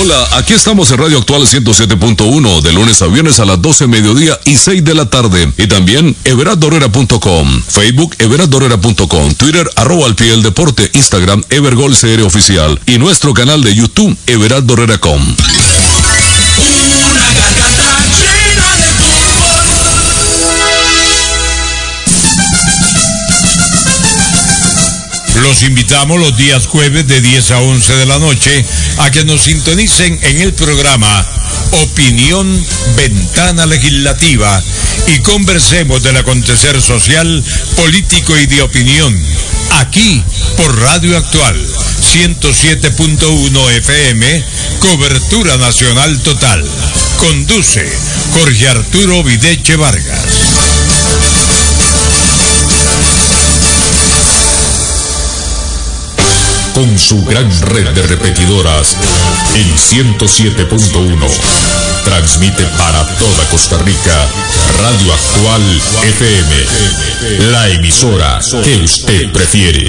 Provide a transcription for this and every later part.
Hola, aquí estamos en Radio Actual 107.1 de lunes a viernes a las 12 mediodía y 6 de la tarde. Y también everardorera.com, Facebook everardorera.com, Twitter arroba al pie del deporte, Instagram Evergol CR oficial y nuestro canal de YouTube Everard Dorrera.com. Los invitamos los días jueves de 10 a 11 de la noche a que nos sintonicen en el programa Opinión Ventana Legislativa y conversemos del acontecer social, político y de opinión. Aquí por Radio Actual 107.1 FM, cobertura nacional total. Conduce Jorge Arturo Videche Vargas. Con su gran red de repetidoras en 107.1. Transmite para toda Costa Rica Radio Actual FM, la emisora que usted prefiere.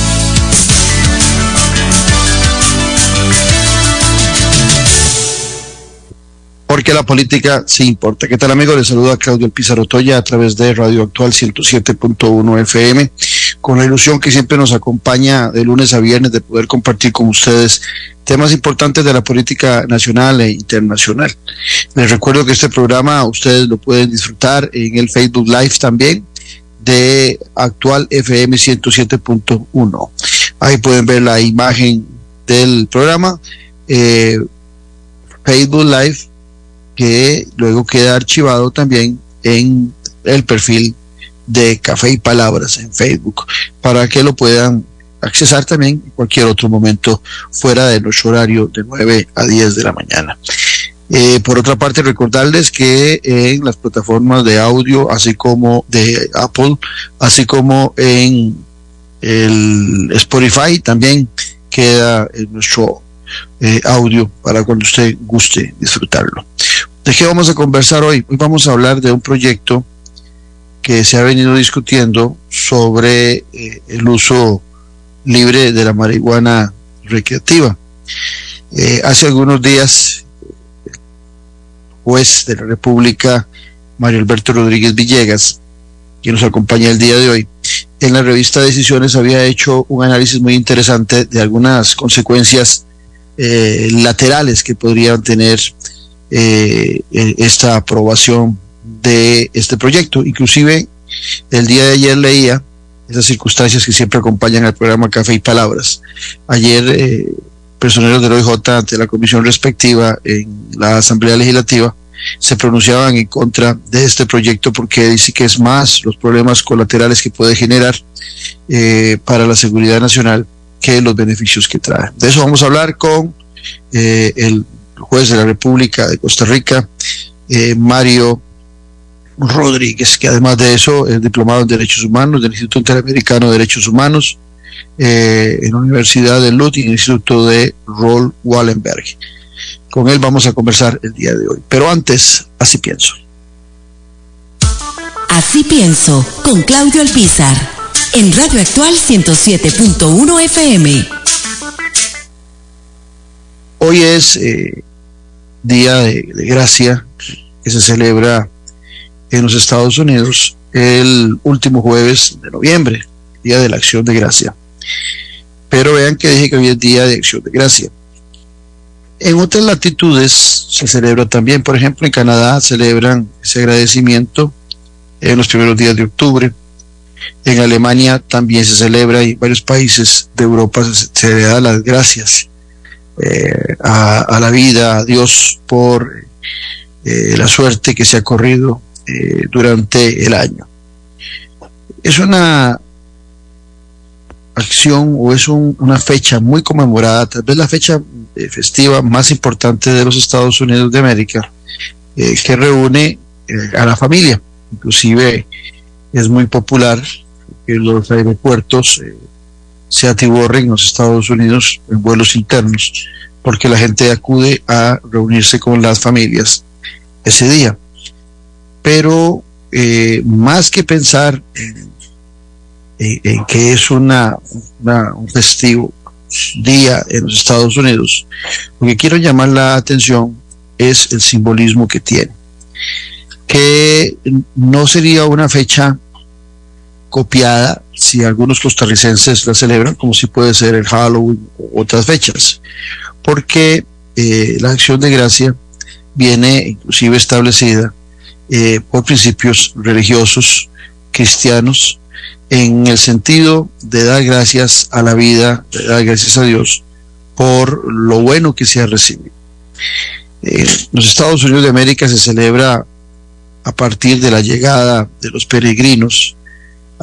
Porque la política sí importa. ¿Qué tal amigos? Les saluda Claudio Pizarro Toya a través de Radio Actual 107.1 FM con la ilusión que siempre nos acompaña de lunes a viernes de poder compartir con ustedes temas importantes de la política nacional e internacional. Les recuerdo que este programa ustedes lo pueden disfrutar en el Facebook Live también de actual FM 107.1. Ahí pueden ver la imagen del programa, eh, Facebook Live, que luego queda archivado también en el perfil de Café y Palabras en Facebook para que lo puedan accesar también en cualquier otro momento fuera de nuestro horario de 9 a 10 de la mañana. Eh, por otra parte, recordarles que en las plataformas de audio, así como de Apple, así como en el Spotify, también queda nuestro eh, audio para cuando usted guste disfrutarlo. ¿De qué vamos a conversar hoy? Hoy vamos a hablar de un proyecto que se ha venido discutiendo sobre eh, el uso libre de la marihuana recreativa. Eh, hace algunos días, el juez de la República, Mario Alberto Rodríguez Villegas, que nos acompaña el día de hoy, en la revista Decisiones había hecho un análisis muy interesante de algunas consecuencias eh, laterales que podrían tener esta aprobación de este proyecto. Inclusive el día de ayer leía esas circunstancias que siempre acompañan al programa Café y Palabras. Ayer eh, personeros del OIJ ante la comisión respectiva en la Asamblea Legislativa se pronunciaban en contra de este proyecto porque dice que es más los problemas colaterales que puede generar eh, para la seguridad nacional que los beneficios que trae. De eso vamos a hablar con eh, el juez de la República de Costa Rica, Mario Rodríguez, que además de eso es diplomado en Derechos Humanos del Instituto Interamericano de Derechos Humanos, eh, en la Universidad de Lund y en el Instituto de Roll Wallenberg. Con él vamos a conversar el día de hoy. Pero antes, así pienso. Así pienso, con Claudio Alpizar, en Radio Actual 107.1 FM. Hoy es eh, Día de Gracia, que se celebra en los Estados Unidos el último jueves de noviembre, Día de la Acción de Gracia. Pero vean que dije que hoy es Día de Acción de Gracia. En otras latitudes se celebra también, por ejemplo, en Canadá celebran ese agradecimiento en los primeros días de octubre. En Alemania también se celebra y en varios países de Europa se, le da las gracias eh, a, la vida, a Dios por eh, la suerte que se ha corrido eh, durante el año. Es una acción o es una fecha muy conmemorada, tal vez la fecha festiva más importante de los Estados Unidos de América, que reúne a la familia. Inclusive es muy popular que los aeropuertos eh, se atiborren en los Estados Unidos en vuelos internos, porque la gente acude a reunirse con las familias ese día. Pero eh, más que pensar en, que es una, un festivo día en los Estados Unidos, lo que quiero llamar la atención es el simbolismo que tiene, que no sería una fecha copiada si algunos costarricenses la celebran, como si puede ser el Halloween u otras fechas, porque eh, la acción de gracia viene inclusive establecida eh, por principios religiosos cristianos en el sentido de dar gracias a la vida, de dar gracias a Dios por lo bueno que se ha recibido. En los Estados Unidos de América se celebra a partir de la llegada de los peregrinos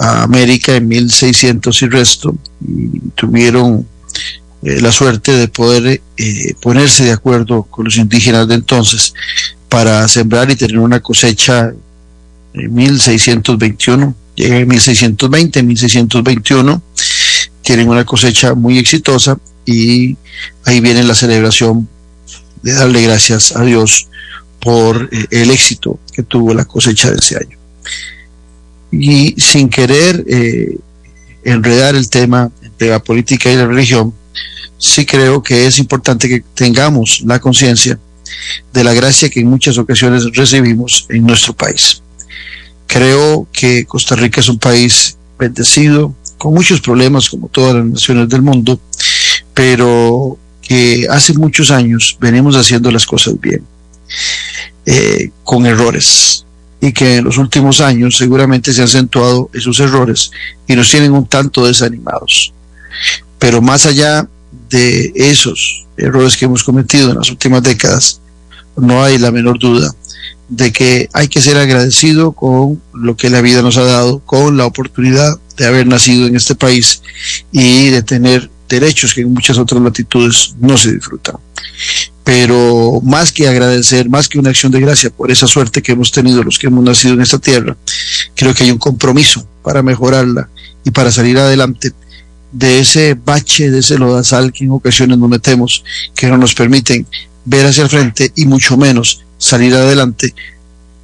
a América en 1600 y resto, y tuvieron eh, la suerte de poder eh, ponerse de acuerdo con los indígenas de entonces para sembrar y tener una cosecha en 1621, llega en 1620, 1621, tienen una cosecha muy exitosa y ahí viene la celebración de darle gracias a Dios por eh, el éxito que tuvo la cosecha de ese año y sin querer eh, enredar el tema de la política y la religión, sí creo que es importante que tengamos la conciencia de la gracia que en muchas ocasiones recibimos en nuestro país. Creo que Costa Rica es un país bendecido, con muchos problemas como todas las naciones del mundo, pero que hace muchos años venimos haciendo las cosas bien, eh, con errores, y que en los últimos años seguramente se han acentuado esos errores y nos tienen un tanto desanimados. Pero más allá de esos errores que hemos cometido en las últimas décadas, no hay la menor duda de que hay que ser agradecido con lo que la vida nos ha dado, con la oportunidad de haber nacido en este país y de tener derechos que en muchas otras latitudes no se disfrutan pero más que agradecer, más que una acción de gracia por esa suerte que hemos tenido los que hemos nacido en esta tierra, creo que hay un compromiso para mejorarla y para salir adelante de ese bache, de ese lodazal que en ocasiones nos metemos, que no nos permiten ver hacia el frente y mucho menos salir adelante,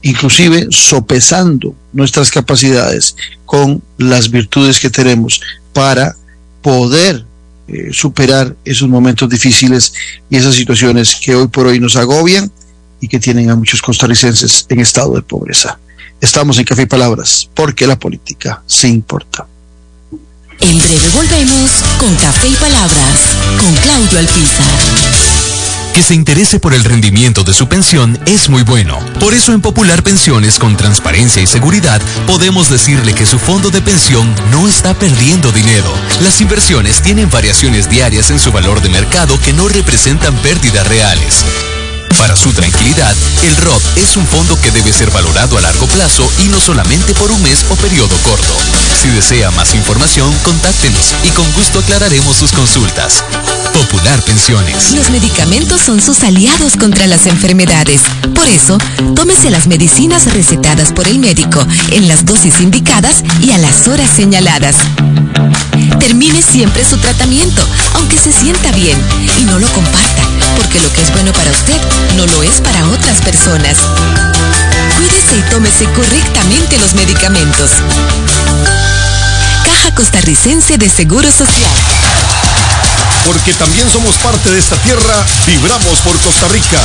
inclusive sopesando nuestras capacidades con las virtudes que tenemos para poder eh, superar esos momentos difíciles y esas situaciones que hoy por hoy nos agobian y que tienen a muchos costarricenses en estado de pobreza. Estamos en Café y Palabras, porque la política se importa. En breve volvemos con Café y Palabras, con Claudio Alpizar. Que se interese por el rendimiento de su pensión es muy bueno. Por eso en Popular Pensiones con transparencia y seguridad podemos decirle que su fondo de pensión no está perdiendo dinero. Las inversiones tienen variaciones diarias en su valor de mercado que no representan pérdidas reales. Para su tranquilidad, el ROT es un fondo que debe ser valorado a largo plazo y no solamente por un mes o periodo corto. Si desea más información, contáctenos y con gusto aclararemos sus consultas. Popular Pensiones. Los medicamentos son sus aliados contra las enfermedades. Por eso, tómese las medicinas recetadas por el médico en las dosis indicadas y a las horas señaladas. Termine siempre su tratamiento, aunque se sienta bien, y no lo comparta, porque lo que es bueno para usted no lo es para otras personas. Cuídese y tómese correctamente los medicamentos. Caja Costarricense de Seguro Social. Porque también somos parte de esta tierra, vibramos por Costa Rica.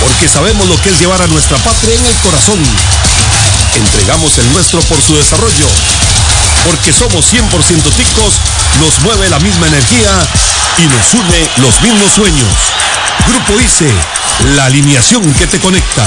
Porque sabemos lo que es llevar a nuestra patria en el corazón. Entregamos el nuestro por su desarrollo. Porque somos 100% ticos, nos mueve la misma energía y nos une los mismos sueños. Grupo ICE, la alineación que te conecta.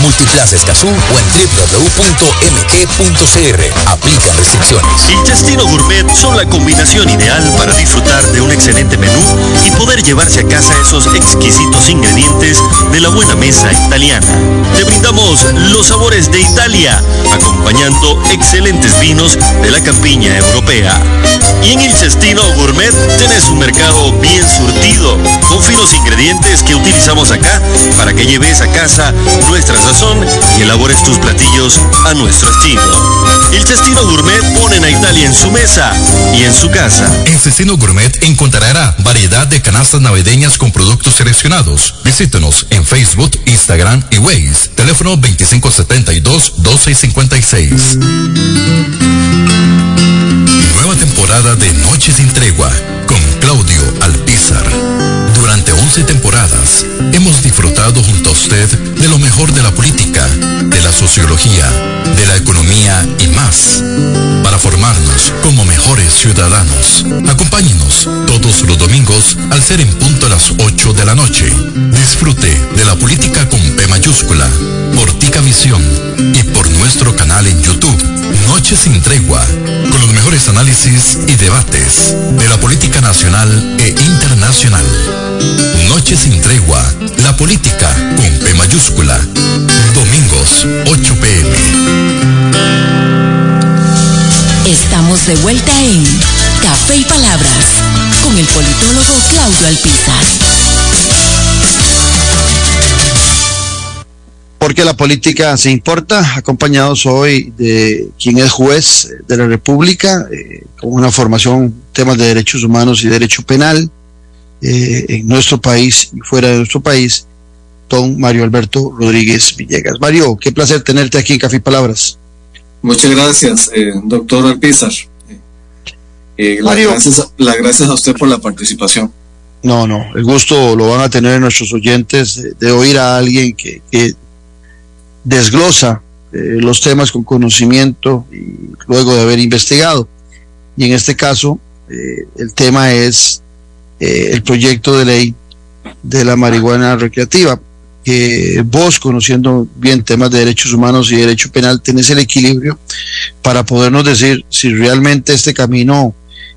Multiplaza Escazú o en www.mg.cr. Aplican restricciones. El Cestino Gourmet son la combinación ideal para disfrutar de un excelente menú y poder llevarse a casa esos exquisitos ingredientes de la buena mesa italiana. Te brindamos los sabores de Italia, acompañando excelentes vinos de la campiña europea. Y en el Cestino Gourmet tenés un mercado bien surtido, con finos ingredientes que utilizamos acá para que lleves a casa nuestra sazón y elabores tus platillos a nuestro estilo. El Cestino Gourmet ponen a Italia en su mesa y en su casa. En Cecino Gourmet encontrará variedad de canastas navideñas con productos seleccionados. Visítenos en Facebook, Instagram y Waze. Teléfono 2572-1256. Nueva temporada de Noche sin Tregua con Claudio Alpizar. Durante 11 temporadas hemos disfrutado junto a usted de lo mejor de la política, de la sociología, de la economía y más, para formarnos como mejores ciudadanos. Acompáñenos todos los domingos al ser en punto a las 8 de la noche. Disfrute de la política con P mayúscula, por Tica Visión y por nuestro canal en YouTube. Noche sin tregua, con los mejores análisis y debates de la política nacional e internacional. Noche sin tregua, la política con P mayúscula. Domingos, 8 pm. Estamos de vuelta en Café y Palabras con el politólogo Claudio Alpizar. Porque la política se importa, acompañados hoy de quien es juez de la República, eh, con una formación temas de derechos humanos y derecho penal eh, en nuestro país y fuera de nuestro país, don Mario Alberto Rodríguez Villegas. Mario, qué placer tenerte aquí en Café y Palabras. Muchas gracias, eh, doctor Alpizar. Las, Mario. gracias, las gracias a usted por la participación. No, no, el gusto lo van a tener nuestros oyentes de, de oír a alguien que, que desglosa eh, los temas con conocimiento y luego de haber investigado. Y en este caso, eh, el tema es eh, el proyecto de ley de la marihuana recreativa, que vos, conociendo bien temas de derechos humanos y derecho penal, tenés el equilibrio para podernos decir si realmente este camino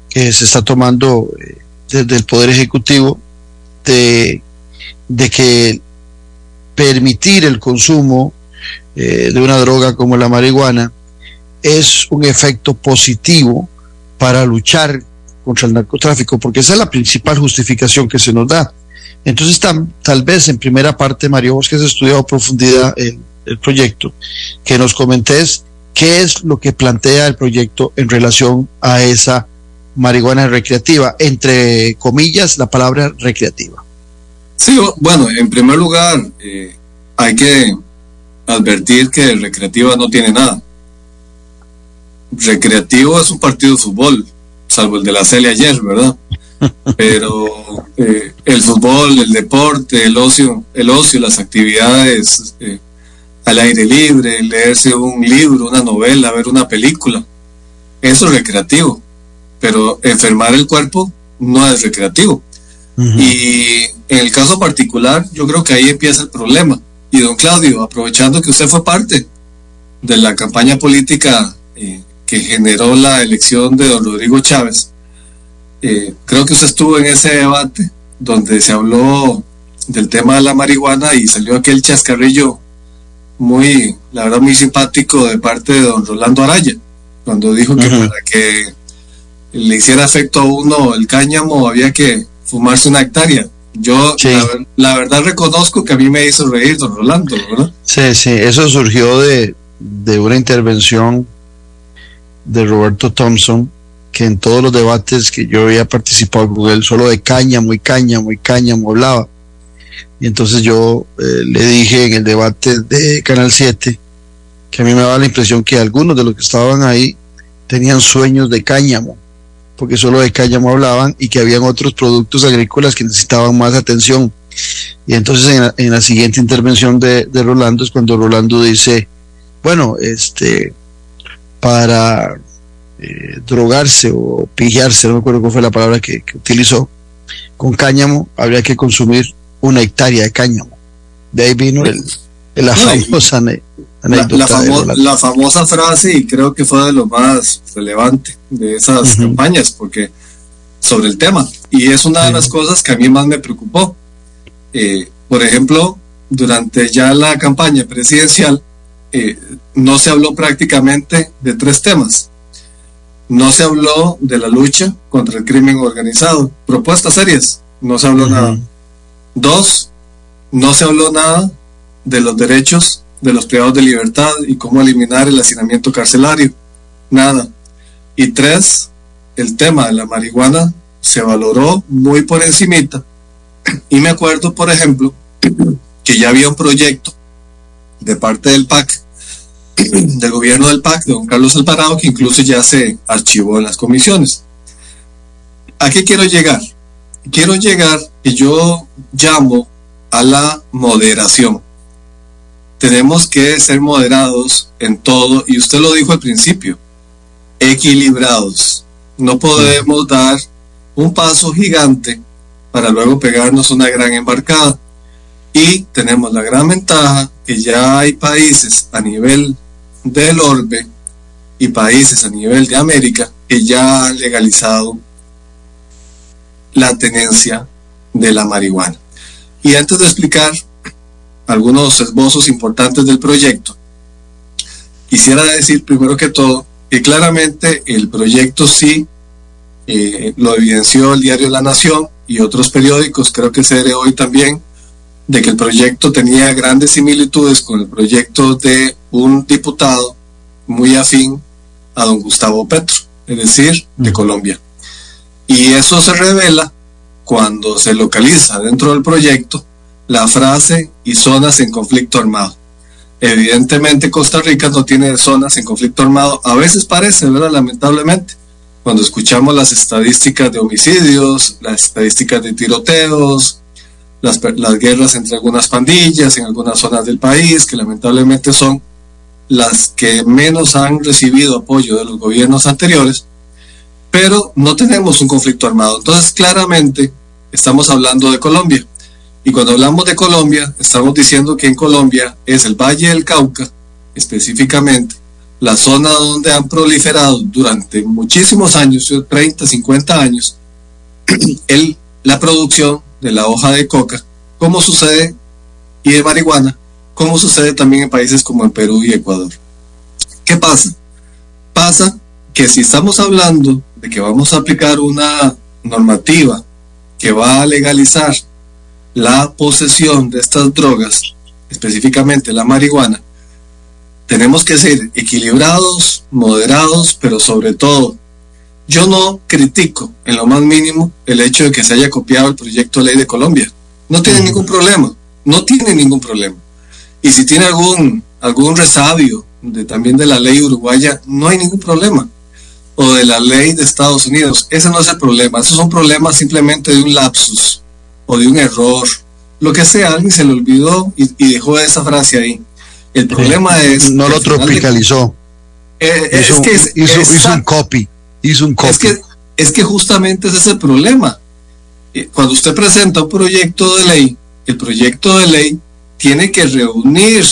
que se está tomando desde el Poder Ejecutivo de, de que permitir el consumo eh, de una droga como la marihuana es un efecto positivo para luchar contra el narcotráfico, porque esa es la principal justificación que se nos da. Entonces, tam, tal vez en primera parte, Mario, vos que has estudiado profundidad el, el proyecto, que nos comentes qué es lo que plantea el proyecto en relación a esa marihuana recreativa, entre comillas, la palabra recreativa. Sí, bueno, en primer lugar, eh, hay que advertir que recreativa no tiene nada. Recreativo es un partido de fútbol, salvo el de la Celia ayer, ¿verdad? Pero eh, el fútbol, el deporte, el ocio, el ocio, las actividades eh, al aire libre, leerse un libro, una novela, ver una película, eso es recreativo. Pero enfermar el cuerpo no es recreativo. Y en el caso particular, yo creo que ahí empieza el problema. Y don Claudio, aprovechando que usted fue parte de la campaña política eh, que generó la elección de don Rodrigo Chávez, eh, creo que usted estuvo en ese debate donde se habló del tema de la marihuana y salió aquel chascarrillo muy, la verdad, muy simpático de parte de don Rolando Araya, cuando dijo que para que le hiciera efecto a uno el cáñamo había que fumarse una hectárea. Yo Sí. la, la verdad reconozco que a mí me hizo reír don Rolando, ¿verdad? Sí, sí, eso surgió de, de una intervención de Roberto Thompson, que en todos los debates que yo había participado con él, solo de cáñamo y cáñamo y cáñamo hablaba. Y entonces yo eh, le dije en el debate de Canal 7 que a mí me daba la impresión que algunos de los que estaban ahí tenían sueños de cáñamo, porque solo de cáñamo hablaban y que habían otros productos agrícolas que necesitaban más atención. Y entonces en la, en la siguiente intervención de, de Rolando es cuando Rolando dice, bueno, este, para eh, drogarse o pijarse, no me acuerdo cuál fue la palabra que, que utilizó, con cáñamo, habría que consumir una hectárea de cáñamo. De ahí vino el, la famosa la, famosa frase, y creo que fue de lo más relevante de esas campañas, porque sobre el tema, y es una de las cosas que a mí más me preocupó. Eh, por ejemplo, durante ya la campaña presidencial, eh, no se habló prácticamente de tres temas. No se habló de la lucha contra el crimen organizado. Propuestas serias, no se habló nada. Dos, no se habló nada de los derechos de los privados de libertad y cómo eliminar el hacinamiento carcelario. Nada. Y tres, el tema de la marihuana se valoró muy por encimita. Y me acuerdo, por ejemplo, que ya había un proyecto de parte del PAC, del gobierno del PAC, de don Carlos Alvarado, que incluso ya se archivó en las comisiones. ¿A qué quiero llegar? Quiero llegar que yo llamo a la moderación tenemos que ser moderados en todo, y usted lo dijo al principio, equilibrados. No podemos dar un paso gigante para luego pegarnos una gran embarcada. Y tenemos la gran ventaja que ya hay países a nivel del orbe y países a nivel de América que ya han legalizado la tenencia de la marihuana. Y antes de explicar algunos esbozos importantes del proyecto. Quisiera decir primero que todo que claramente el proyecto sí eh, lo evidenció el diario La Nación y otros periódicos, creo que se hoy también, de que el proyecto tenía grandes similitudes con el proyecto de un diputado muy afín a don Gustavo Petro, es decir, de Colombia. Y eso se revela cuando se localiza dentro del proyecto la frase y zonas en conflicto armado. Evidentemente Costa Rica no tiene zonas en conflicto armado. A veces parece, ¿verdad? Lamentablemente. Cuando escuchamos las estadísticas de homicidios, las estadísticas de tiroteos, las, las guerras entre algunas pandillas en algunas zonas del país, que lamentablemente son las que menos han recibido apoyo de los gobiernos anteriores, pero no tenemos un conflicto armado. Entonces, claramente, estamos hablando de Colombia. Y cuando hablamos de Colombia, estamos diciendo que en Colombia es el Valle del Cauca, específicamente, la zona donde han proliferado durante muchísimos años, 30, 50 años, la producción de la hoja de coca, como sucede, y de marihuana, como sucede también en países como en Perú y Ecuador. ¿Qué pasa? Pasa que si estamos hablando de que vamos a aplicar una normativa que va a legalizar la posesión de estas drogas, específicamente la marihuana, tenemos que ser equilibrados, moderados, pero sobre todo, yo no critico en lo más mínimo el hecho de que se haya copiado el proyecto de ley de Colombia. No tiene ningún problema, no tiene ningún problema. Y si tiene algún, algún resabio de, también de la ley uruguaya, no hay ningún problema. O de la ley de Estados Unidos, ese no es el problema, esos son problemas simplemente de un lapsus o de un error, lo que sea, alguien se le olvidó y, dejó esa frase ahí. El problema es... No lo tropicalizó. Eh, es que hizo, un copy. Hizo un copy. Es que, es que justamente ese es el problema. Eh, cuando usted presenta un proyecto de ley, el proyecto de ley tiene que reunir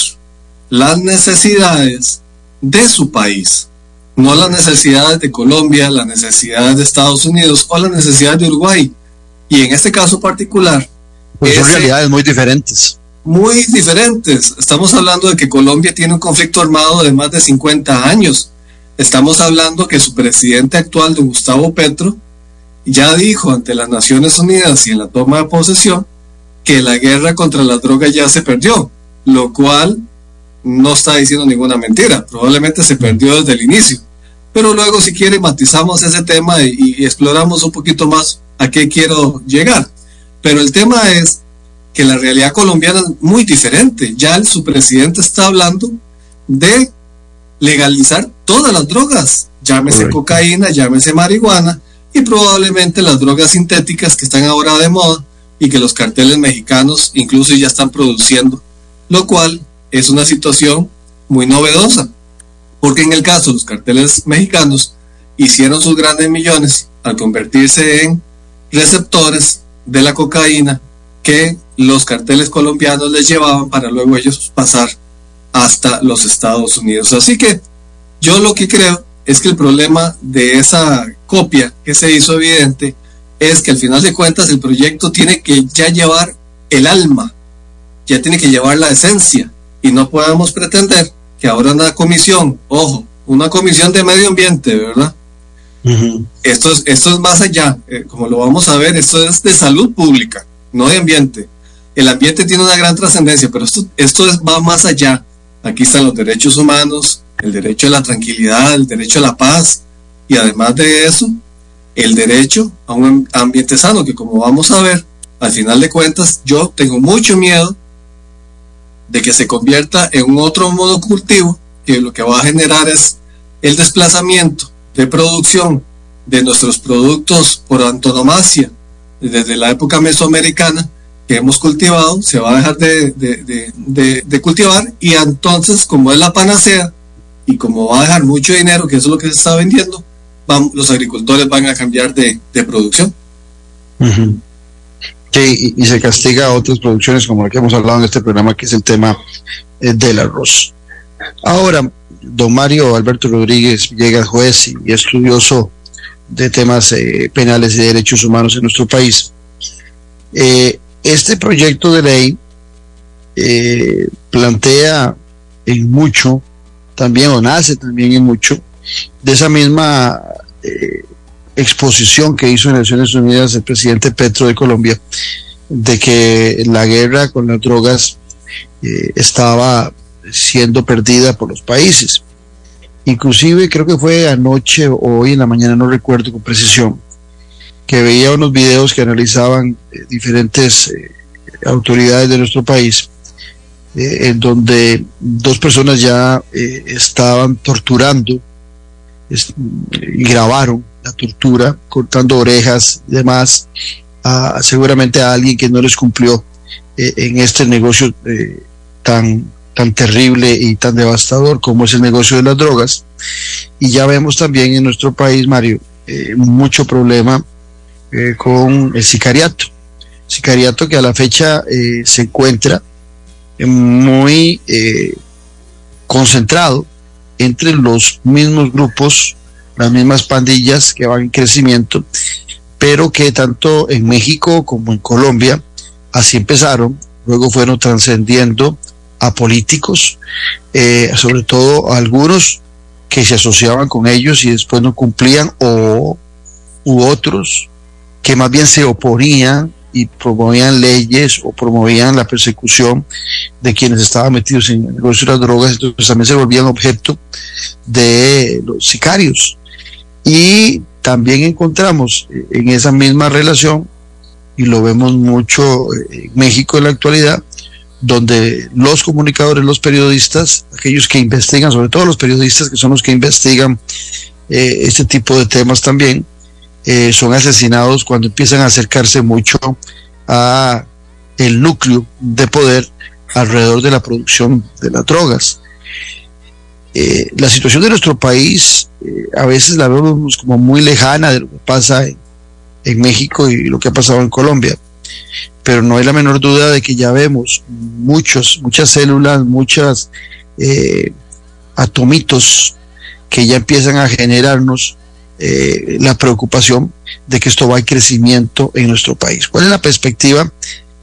las necesidades de su país, no las necesidades de Colombia, las necesidades de Estados Unidos o las necesidades de Uruguay. Y en este caso particular... Pues son realidades muy diferentes. Muy diferentes. Estamos hablando de que Colombia tiene un conflicto armado de más de 50 años. Estamos hablando que su presidente actual, de Gustavo Petro, ya dijo ante las Naciones Unidas y en la toma de posesión que la guerra contra las drogas ya se perdió, lo cual no está diciendo ninguna mentira, probablemente se perdió desde el inicio. Pero luego si quiere matizamos ese tema y, y exploramos un poquito más a qué quiero llegar. Pero el tema es que la realidad colombiana es muy diferente. Ya su presidente está hablando de legalizar todas las drogas, llámese cocaína, llámese marihuana y probablemente las drogas sintéticas que están ahora de moda y que los carteles mexicanos incluso ya están produciendo, lo cual es una situación muy novedosa, porque en el caso de los carteles mexicanos hicieron sus grandes millones al convertirse en receptores de la cocaína que los carteles colombianos les llevaban para luego ellos pasar hasta los Estados Unidos. Así que yo lo que creo es que el problema de esa copia que se hizo evidente es que al final de cuentas el proyecto tiene que ya llevar el alma, ya tiene que llevar la esencia y no podemos pretender que ahora una comisión, ojo, una comisión de medio ambiente, ¿verdad? Esto, es, esto es más allá, eh, como lo vamos a ver, esto es de salud pública, no de ambiente. El ambiente tiene una gran trascendencia, pero esto, esto es, va más allá. Aquí están los derechos humanos, el derecho a la tranquilidad, el derecho a la paz y además de eso, el derecho a un ambiente sano, que como vamos a ver, al final de cuentas, yo tengo mucho miedo de que se convierta en un otro modo cultivo, que lo que va a generar es el desplazamiento de producción de nuestros productos por antonomasia desde la época mesoamericana que hemos cultivado, se va a dejar de, cultivar y entonces como es la panacea y como va a dejar mucho dinero, que eso es lo que se está vendiendo, los agricultores van a cambiar de, producción. y, se castiga a otras producciones como la que hemos hablado en este programa, que es el tema eh, del arroz. Ahora, don Mario Alberto Rodríguez llega juez y, estudioso de temas eh, penales y derechos humanos en nuestro país. Eh, este proyecto de ley eh, plantea en mucho, también o nace también en mucho, de esa misma exposición que hizo en Naciones Unidas el presidente Petro de Colombia, de que la guerra con las drogas estaba siendo perdida por los países. Inclusive creo que fue anoche o hoy en la mañana, no recuerdo con precisión, que veía unos videos que analizaban eh, diferentes eh, autoridades de nuestro país, eh, en donde dos personas ya estaban torturando grabaron la tortura, cortando orejas y demás, seguramente a alguien que no les cumplió en este negocio tan tan terrible y tan devastador como es el negocio de las drogas. Y ya vemos también en nuestro país, Mario, eh, mucho problema eh, con el sicariato. Sicariato que a la fecha eh, se encuentra muy concentrado entre los mismos grupos, las mismas pandillas que van en crecimiento, pero que tanto en México como en Colombia así empezaron, luego fueron trascendiendo a políticos, eh, sobre todo a algunos que se asociaban con ellos y después no cumplían, o u otros que más bien se oponían y promovían leyes o promovían la persecución de quienes estaban metidos en el negocio de las drogas, entonces también se volvían objeto de los sicarios. Y también encontramos en esa misma relación, y lo vemos mucho en México en la actualidad, donde los comunicadores, los periodistas, aquellos que investigan, sobre todo los periodistas que son los que investigan eh, este tipo de temas también, eh, son asesinados cuando empiezan a acercarse mucho a el núcleo de poder alrededor de la producción de las drogas. Eh, la situación de nuestro país a veces la vemos como muy lejana de lo que pasa en México y lo que ha pasado en Colombia pero no hay la menor duda de que ya vemos muchos, muchas células, muchas eh, atomitos que ya empiezan a generarnos eh, la preocupación de que esto va en crecimiento en nuestro país. ¿Cuál es la perspectiva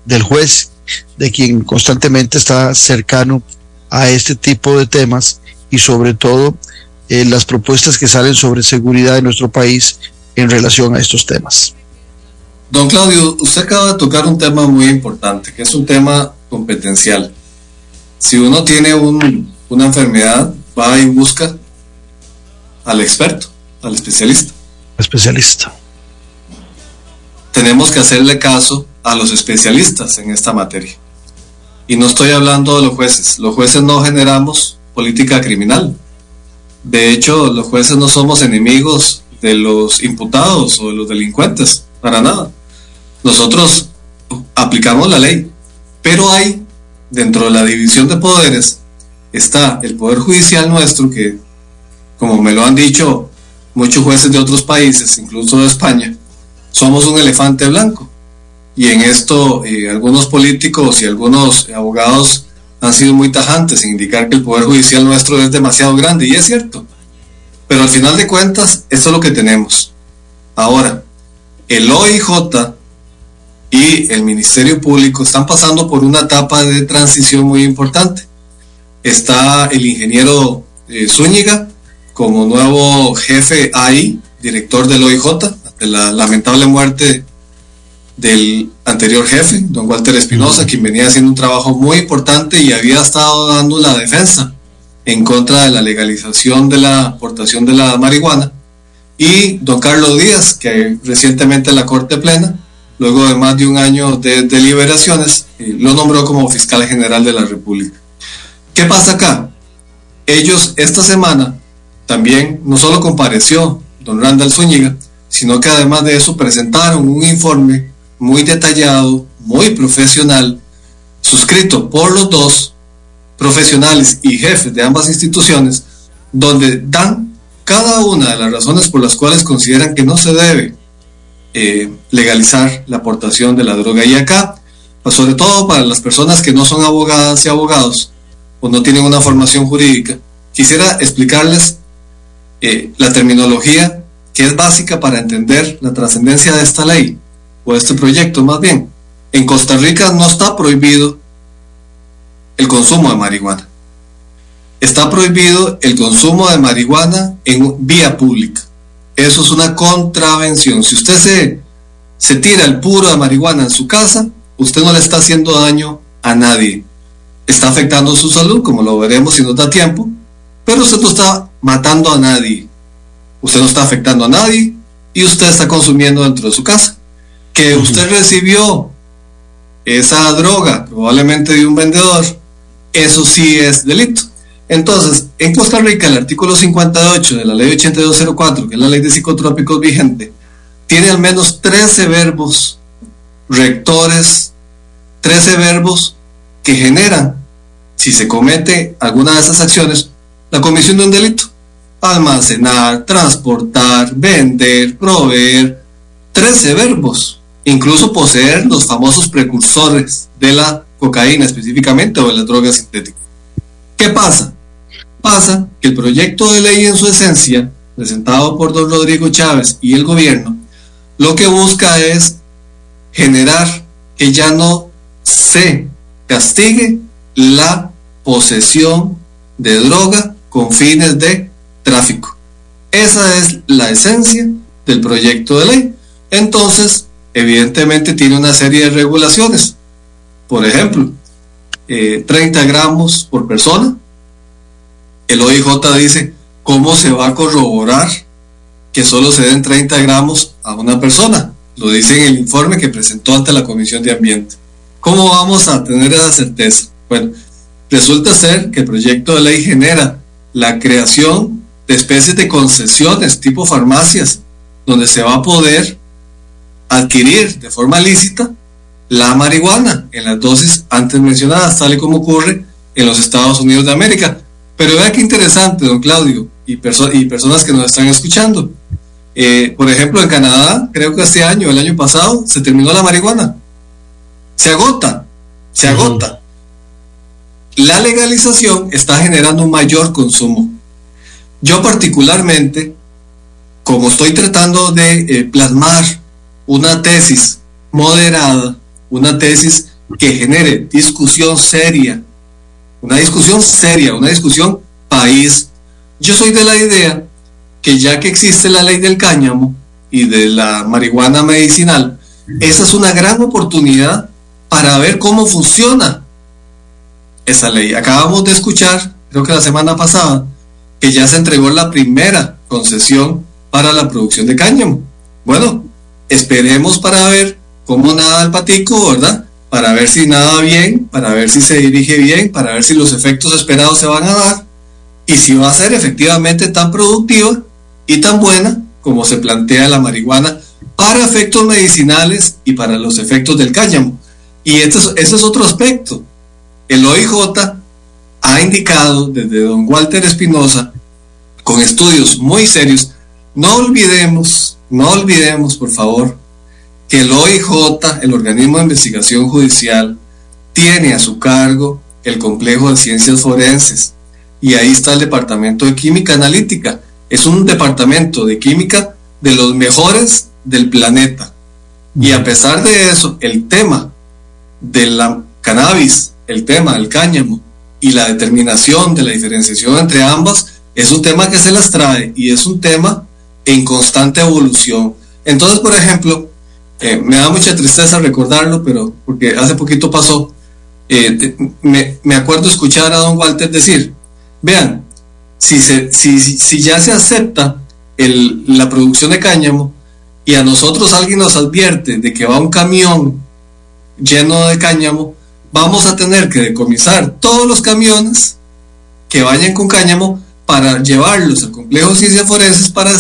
del juez, de quien constantemente está cercano a este tipo de temas y sobre todo eh, las propuestas que salen sobre seguridad en nuestro país en relación a estos temas? Don Claudio, usted acaba de tocar un tema muy importante, que es un tema competencial. Si uno tiene una enfermedad, va y busca al experto, al especialista. Especialista. Tenemos que hacerle caso a los especialistas en esta materia. Y no estoy hablando de los jueces. Los jueces no generamos política criminal. De hecho, los jueces no somos enemigos de los imputados o de los delincuentes, para nada nosotros aplicamos la ley, pero hay, dentro de la división de poderes, está el Poder Judicial nuestro, que, como me lo han dicho muchos jueces de otros países, incluso de España, somos un elefante blanco. y en esto eh, algunos políticos y algunos abogados han sido muy tajantes en indicar que el Poder Judicial nuestro es demasiado grande, y es cierto. Pero al final de cuentas, esto es lo que tenemos. Ahora, el OIJ y el Ministerio Público están pasando por una etapa de transición muy importante. Está el ingeniero eh, Zúñiga como nuevo jefe ahí, director del OIJ, de la lamentable muerte del anterior jefe, don Walter Espinosa, quien venía haciendo un trabajo muy importante y había estado dando la defensa en contra de la legalización de la aportación de la marihuana. Y don Carlos Díaz, que recientemente en la Corte Plena, luego de más de un año de deliberaciones, eh, lo nombró como fiscal general de la República. ¿Qué pasa acá? Ellos esta semana también no solo compareció don Randall Zúñiga, sino que además de eso presentaron un informe muy detallado, muy profesional, suscrito por los dos profesionales y jefes de ambas instituciones, donde dan cada una de las razones por las cuales consideran que no se debe eh, legalizar la aportación de la droga. Y acá, pues, sobre todo para las personas que no son abogadas y abogados o no tienen una formación jurídica, quisiera explicarles eh, la terminología que es básica para entender la trascendencia de esta ley o este proyecto más bien, en Costa Rica no está prohibido el consumo de marihuana. Está prohibido el consumo de marihuana en vía pública. Eso es una contravención. Si usted se, se tira el puro de marihuana en su casa, usted no le está haciendo daño a nadie. Está afectando su salud, como lo veremos si nos da tiempo, pero usted no está matando a nadie. Usted no está afectando a nadie y usted está consumiendo dentro de su casa que usted recibió esa droga, probablemente de un vendedor, eso sí es delito. Entonces, en Costa Rica, el artículo 58 de la ley 8204, que es la ley de psicotrópicos vigente, tiene al menos 13 verbos rectores, 13 verbos que generan, si se comete alguna de esas acciones, la comisión de un delito. Almacenar, transportar, vender, proveer, 13 verbos incluso poseer los famosos precursores de la cocaína específicamente o de las drogas sintéticas. ¿Qué pasa? Pasa que el proyecto de ley en su esencia, presentado por don Rodrigo Chávez y el gobierno, lo que busca es generar que ya no se castigue la posesión de droga con fines de tráfico. Esa es la esencia del proyecto de ley. Entonces, evidentemente tiene una serie de regulaciones. Por ejemplo, 30 eh, gramos por persona. El OIJ dice cómo se va a corroborar que solo se den 30 gramos a una persona. Lo dice en el informe que presentó ante la Comisión de Ambiente. ¿Cómo vamos a tener esa certeza? Bueno, resulta ser que el proyecto de ley genera la creación de especies de concesiones tipo farmacias, donde se va a poder adquirir de forma lícita la marihuana en las dosis antes mencionadas, tal y como ocurre en los Estados Unidos de América. Pero vea qué interesante, don Claudio, y, y personas que nos están escuchando. Eh, por ejemplo, en Canadá, creo que este año, el año pasado, se terminó la marihuana. Se agota, se agota. La legalización está generando un mayor consumo. Yo particularmente, como estoy tratando de eh, plasmar una tesis moderada, una tesis que genere discusión seria, una discusión seria, una discusión país. Yo soy de la idea que ya que existe la ley del cáñamo y de la marihuana medicinal, esa es una gran oportunidad para ver cómo funciona esa ley. Acabamos de escuchar, creo que la semana pasada, que ya se entregó la primera concesión para la producción de cáñamo. Bueno, esperemos para ver cómo nada el patico, ¿verdad? Para ver si nada bien, para ver si se dirige bien, para ver si los efectos esperados se van a dar y si va a ser efectivamente tan productiva y tan buena como se plantea la marihuana para efectos medicinales y para los efectos del cáñamo. Y este ese es otro aspecto. El OIJ ha indicado desde don Walter Espinosa, con estudios muy serios, no olvidemos no olvidemos, por favor, el OIJ, el organismo de investigación judicial, tiene a su cargo el complejo de ciencias forenses y ahí está el departamento de química analítica. Es un departamento de química de los mejores del planeta. Y a pesar de eso, el tema de la cannabis, el tema del cáñamo y la determinación de la diferenciación entre ambas es un tema que se las trae y es un tema en constante evolución. Entonces, por ejemplo, eh, me da mucha tristeza recordarlo, pero porque hace poquito pasó, eh, me, acuerdo escuchar a don Walter decir, vean, si, se, si, si ya se acepta el, la producción de cáñamo y a nosotros alguien nos advierte de que va un camión lleno de cáñamo, vamos a tener que decomisar todos los camiones que vayan con cáñamo para llevarlos al complejo de ciencias forenses para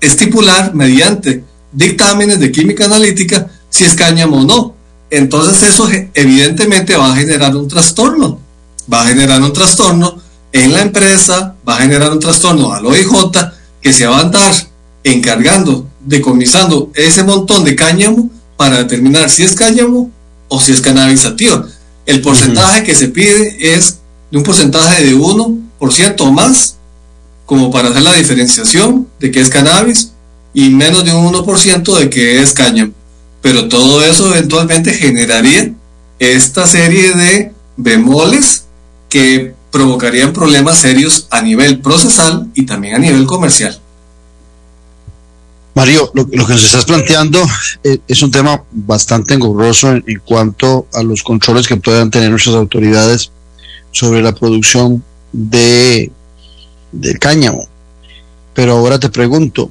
estipular mediante dictámenes de química analítica si es cáñamo o no. Entonces eso evidentemente va a generar un trastorno. Va a generar un trastorno en la empresa, va a generar un trastorno al OIJ que se va a andar encargando, decomisando ese montón de cáñamo para determinar si es cáñamo o si es cannabis sativa. El porcentaje que se pide es de un porcentaje de 1% o más, como para hacer la diferenciación de que es cannabis, y menos de un 1% de que es cáñamo. Pero todo eso eventualmente generaría esta serie de bemoles que provocarían problemas serios a nivel procesal y también a nivel comercial. Mario, lo, que nos estás planteando eh, es un tema bastante engorroso en, cuanto a los controles que puedan tener nuestras autoridades sobre la producción de, de cáñamo. Pero ahora te pregunto,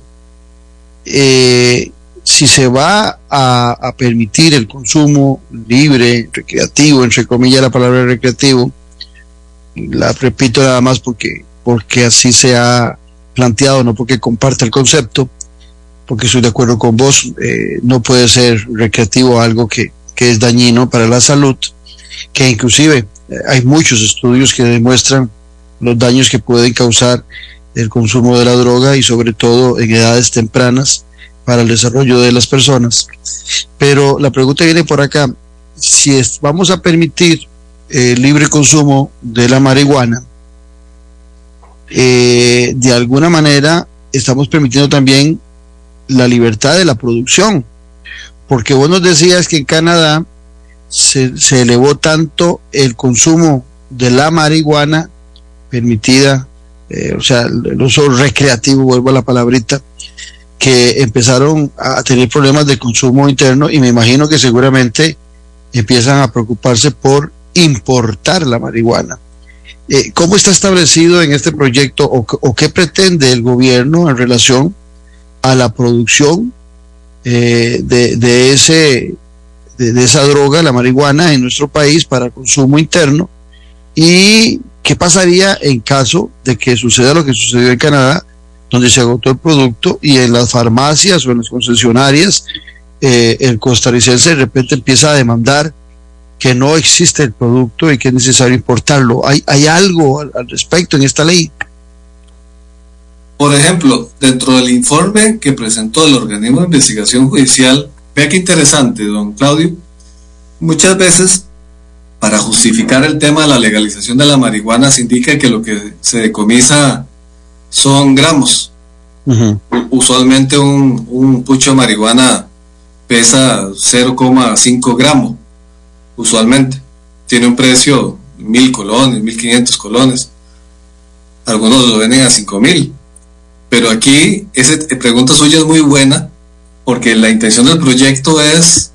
eh, si se va a, permitir el consumo libre, recreativo, entre comillas la palabra recreativo, la repito nada más porque, porque así se ha planteado, no porque comparte el concepto, porque estoy de acuerdo con vos, eh, no puede ser recreativo algo que, que, es dañino para la salud, que inclusive eh, hay muchos estudios que demuestran los daños que pueden causar el consumo de la droga y sobre todo en edades tempranas para el desarrollo de las personas. Pero la pregunta viene por acá, si vamos a permitir el eh, libre consumo de la marihuana, eh, de alguna manera estamos permitiendo también la libertad de la producción, porque vos nos decías que en Canadá se elevó tanto el consumo de la marihuana permitida, eh, o sea, el uso recreativo, vuelvo a la palabrita, que empezaron a tener problemas de consumo interno y me imagino que seguramente empiezan a preocuparse por importar la marihuana. Eh, ¿Cómo está establecido en este proyecto o, qué pretende el gobierno en relación a la producción eh, de, de, esa droga, la marihuana, en nuestro país para consumo interno? ¿Y qué pasaría en caso de que suceda lo que sucedió en Canadá, donde se agotó el producto y en las farmacias o en las concesionarias eh, el costarricense de repente empieza a demandar que no existe el producto y que es necesario importarlo. ¿Hay, hay algo al, respecto en esta ley? Por ejemplo, dentro del informe que presentó el organismo de investigación judicial, vea qué interesante, don Claudio, muchas veces para justificar el tema de la legalización de la marihuana se indica que lo que se decomisa son gramos. Usualmente un, un pucho de marihuana pesa 0,5 gramos usualmente. Tiene un precio mil colones, mil quinientos colones. Algunos lo venden a cinco mil. Pero aquí, esa pregunta suya es muy buena porque la intención del proyecto es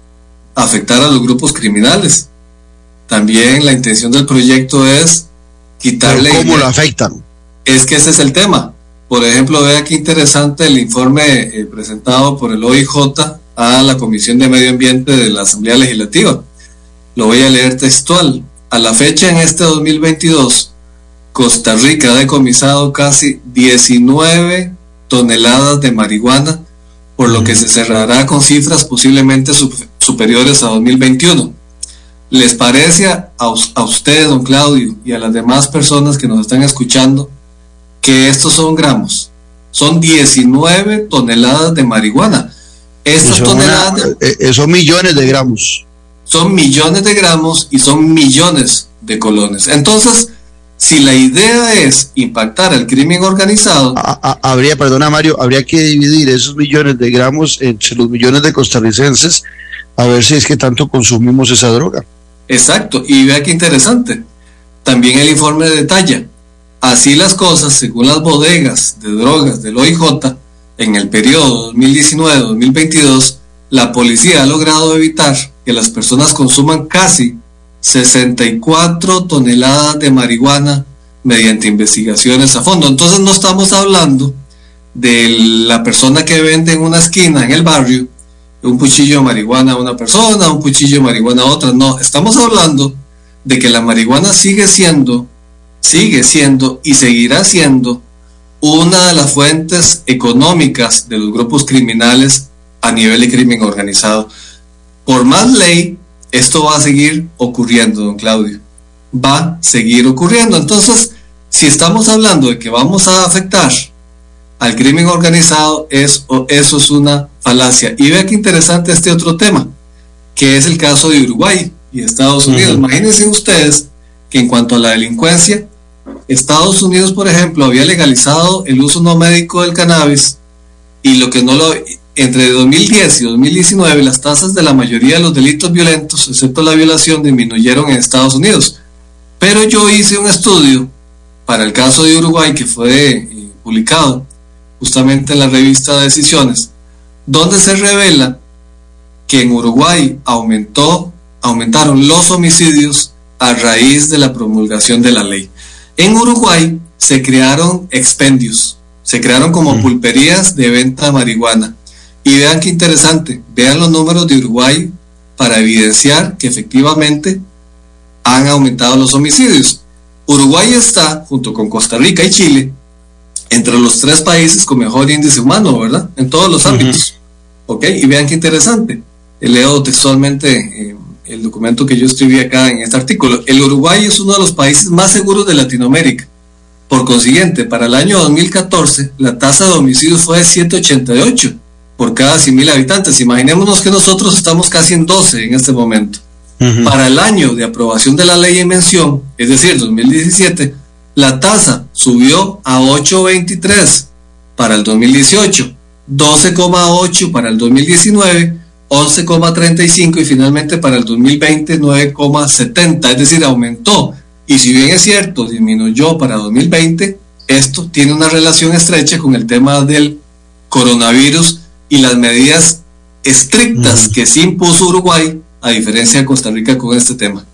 afectar a los grupos criminales. También la intención del proyecto es quitarle... ¿Cómo lo afectan? Es que ese es el tema. Por ejemplo, vea qué interesante el informe eh, presentado por el OIJ a la Comisión de Medio Ambiente de la Asamblea Legislativa. Lo voy a leer textual. A la fecha en este 2022, Costa Rica ha decomisado casi 19 toneladas de marihuana, por lo que se cerrará con cifras posiblemente superiores a 2021. ¿Les parece a, a usted, don Claudio, y a las demás personas que nos están escuchando, que estos son gramos? Son 19 toneladas de marihuana. Estas toneladas... Eh, eh, son millones de gramos. Son millones de gramos y son millones de colones. Entonces, si la idea es impactar al crimen organizado... habría, perdona Mario, habría que dividir esos millones de gramos entre los millones de costarricenses a ver si es que tanto consumimos esa droga. Exacto, y vea qué interesante. También el informe detalla, así las cosas, según las bodegas de drogas del OIJ, en el periodo 2019-2022, la policía ha logrado evitar que las personas consuman casi 64 toneladas de marihuana mediante investigaciones a fondo. Entonces no estamos hablando de la persona que vende en una esquina en el barrio un cuchillo de marihuana a una persona, un cuchillo de marihuana a otra. No, estamos hablando de que la marihuana sigue siendo, sigue siendo y seguirá siendo una de las fuentes económicas de los grupos criminales a nivel de crimen organizado. Por más ley, esto va a seguir ocurriendo, don Claudio. Va a seguir ocurriendo. Entonces, si estamos hablando de que vamos a afectar al crimen organizado, es, eso es una Y vea qué interesante este otro tema, que es el caso de Uruguay y Estados Unidos. Imagínense ustedes que en cuanto a la delincuencia, Estados Unidos, por ejemplo, había legalizado el uso no médico del cannabis y lo que no lo entre 2010 y 2019 las tasas de la mayoría de los delitos violentos, excepto la violación, disminuyeron en Estados Unidos. Pero yo hice un estudio para el caso de Uruguay que fue eh, publicado justamente en la revista Decisiones, donde se revela que en Uruguay aumentó, aumentaron los homicidios a raíz de la promulgación de la ley. En Uruguay se crearon expendios, se crearon como pulperías de venta de marihuana. Y vean qué interesante, vean los números de Uruguay para evidenciar que efectivamente han aumentado los homicidios. Uruguay está, junto con Costa Rica y Chile, entre los tres países con mejor índice humano, ¿verdad? En todos los ámbitos. ¿Ok? Y vean qué interesante. Leo textualmente eh, el documento que yo escribí acá en este artículo. El Uruguay es uno de los países más seguros de Latinoamérica. Por consiguiente, para el año 2014, la tasa de homicidios fue de 788 por cada 100.000 habitantes. Imaginémonos que nosotros estamos casi en 12 en este momento. Para el año de aprobación de la ley en mención, es decir, 2017, la tasa subió a 8.23 para el 2018, 12,8 para el 2019, 11,35 y finalmente para el 2020 9,70, es decir, aumentó. Y si bien es cierto, disminuyó para 2020, esto tiene una relación estrecha con el tema del coronavirus y las medidas estrictas que sí impuso Uruguay, a diferencia de Costa Rica con este tema.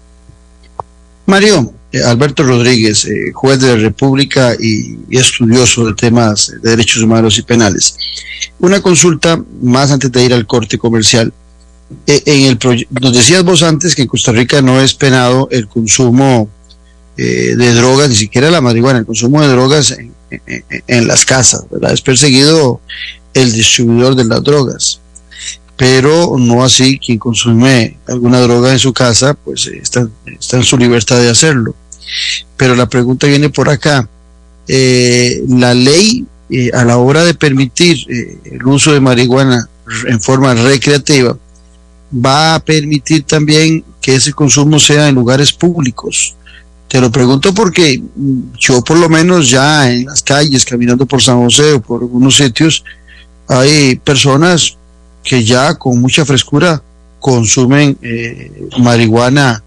Mario, Alberto Rodríguez, eh, juez de la República y, estudioso de temas de derechos humanos y penales. Una consulta más antes de ir al corte comercial. Eh, en el nos decías vos antes que en Costa Rica no es penado el consumo de drogas, ni siquiera la marihuana, el consumo de drogas en, las casas, ¿verdad? Es perseguido el distribuidor de las drogas pero no así quien consume alguna droga en su casa, pues está en su libertad de hacerlo. Pero la pregunta viene por acá. Eh, la ley eh, a la hora de permitir eh, el uso de marihuana en forma recreativa va a permitir también que ese consumo sea en lugares públicos. Te lo pregunto porque yo por lo menos ya en las calles, caminando por San José o por algunos sitios, hay personas que ya con mucha frescura consumen marihuana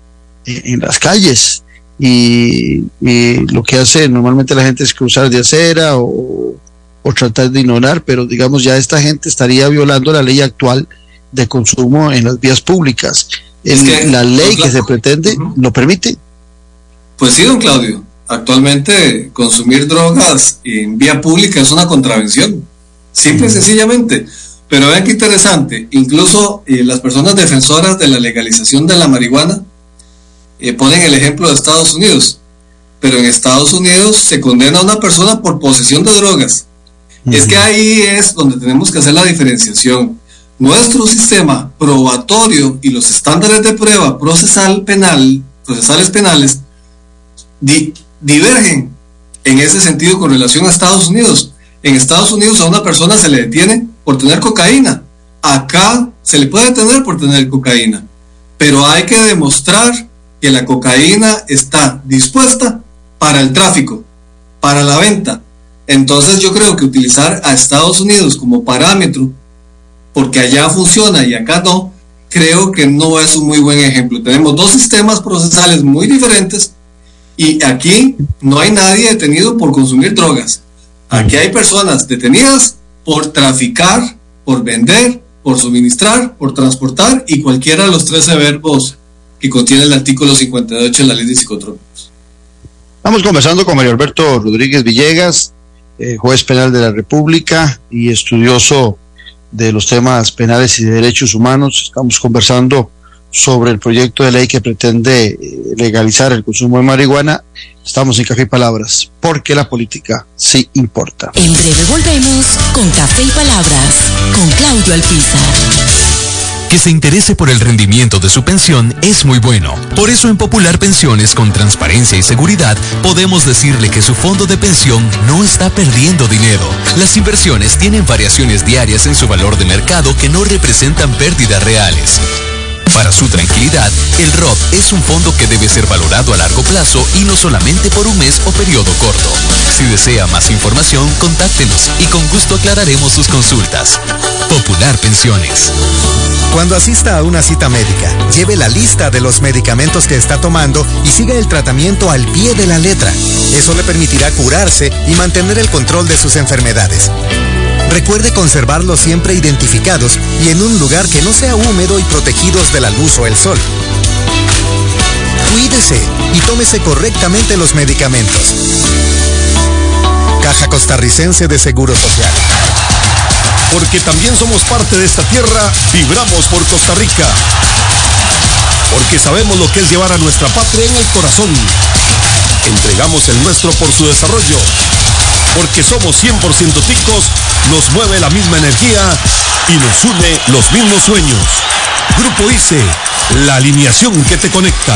en las calles y, lo que hace normalmente la gente es cruzar de acera o, tratar de ignorar, pero digamos ya esta gente estaría violando la ley actual de consumo en las vías públicas. la ley que se pretende lo permite. Pues sí, don Claudio. Actualmente consumir drogas en vía pública es una contravención, simple y sencillamente. Pero vean qué interesante, incluso eh, las personas defensoras de la legalización de la marihuana eh, ponen el ejemplo de Estados Unidos, pero en Estados Unidos se condena a una persona por posesión de drogas. Es que ahí es donde tenemos que hacer la diferenciación. Nuestro sistema probatorio y los estándares de prueba procesal penal, procesales penales, divergen en ese sentido con relación a Estados Unidos. En Estados Unidos a una persona se le detiene por tener cocaína, acá se le puede detener por tener cocaína, pero hay que demostrar que la cocaína está dispuesta para el tráfico, para la venta. Entonces yo creo que utilizar a Estados Unidos como parámetro, porque allá funciona y acá no, creo que no es un muy buen ejemplo. Tenemos dos sistemas procesales muy diferentes y aquí no hay nadie detenido por consumir drogas. Aquí hay personas detenidas por traficar, por vender, por suministrar, por transportar y cualquiera de los 13 verbos que contiene el artículo 58 de la ley de psicotrópicos. Estamos conversando con Mario Alberto Rodríguez Villegas, eh, juez penal de la República y estudioso de los temas penales y de derechos humanos. Estamos conversando sobre el proyecto de ley que pretende eh, legalizar el consumo de marihuana. Estamos en Café y Palabras, porque la política sí importa. En breve volvemos con Café y Palabras, con Claudio Alpizar. Que se interese por el rendimiento de su pensión es muy bueno. Por eso en Popular Pensiones con transparencia y seguridad podemos decirle que su fondo de pensión no está perdiendo dinero. Las inversiones tienen variaciones diarias en su valor de mercado que no representan pérdidas reales. Para su tranquilidad, el ROP es un fondo que debe ser valorado a largo plazo y no solamente por un mes o periodo corto. Si desea más información, contáctenos y con gusto aclararemos sus consultas. Popular Pensiones. Cuando asista a una cita médica, lleve la lista de los medicamentos que está tomando y siga el tratamiento al pie de la letra. Eso le permitirá curarse y mantener el control de sus enfermedades. Recuerde conservarlos siempre identificados y en un lugar que no sea húmedo y protegidos de la luz o el sol. Cuídese y tómese correctamente los medicamentos. Caja Costarricense de Seguro Social. Porque también somos parte de esta tierra, vibramos por Costa Rica. Porque sabemos lo que es llevar a nuestra patria en el corazón. Entregamos el nuestro por su desarrollo. Porque somos 100% ticos, nos mueve la misma energía y nos une los mismos sueños. Grupo ICE, la alineación que te conecta.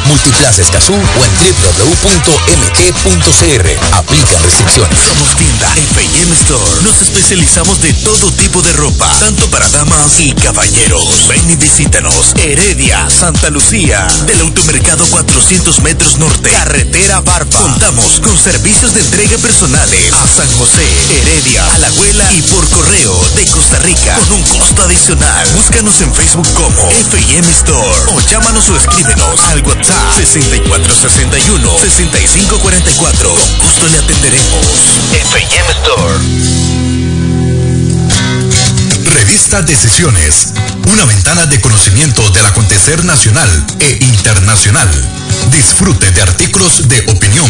Multiplaza Escazú o en www.mg.cr. Aplican restricciones. Somos tienda F&M Store. Nos especializamos de todo tipo de ropa, tanto para damas y caballeros. Ven y visítanos. Heredia, Santa Lucía, del automercado 400 metros norte, carretera Barba. Contamos con servicios de entrega personales a San José, Heredia, Alajuela y por correo de Costa Rica con un costo adicional. Búscanos en Facebook como F&M Store o llámanos o escríbenos al WhatsApp 6461-6544. Con gusto le atenderemos. F&M Store. Revista Decisiones, una ventana de conocimiento del acontecer nacional e internacional. Disfrute de artículos de opinión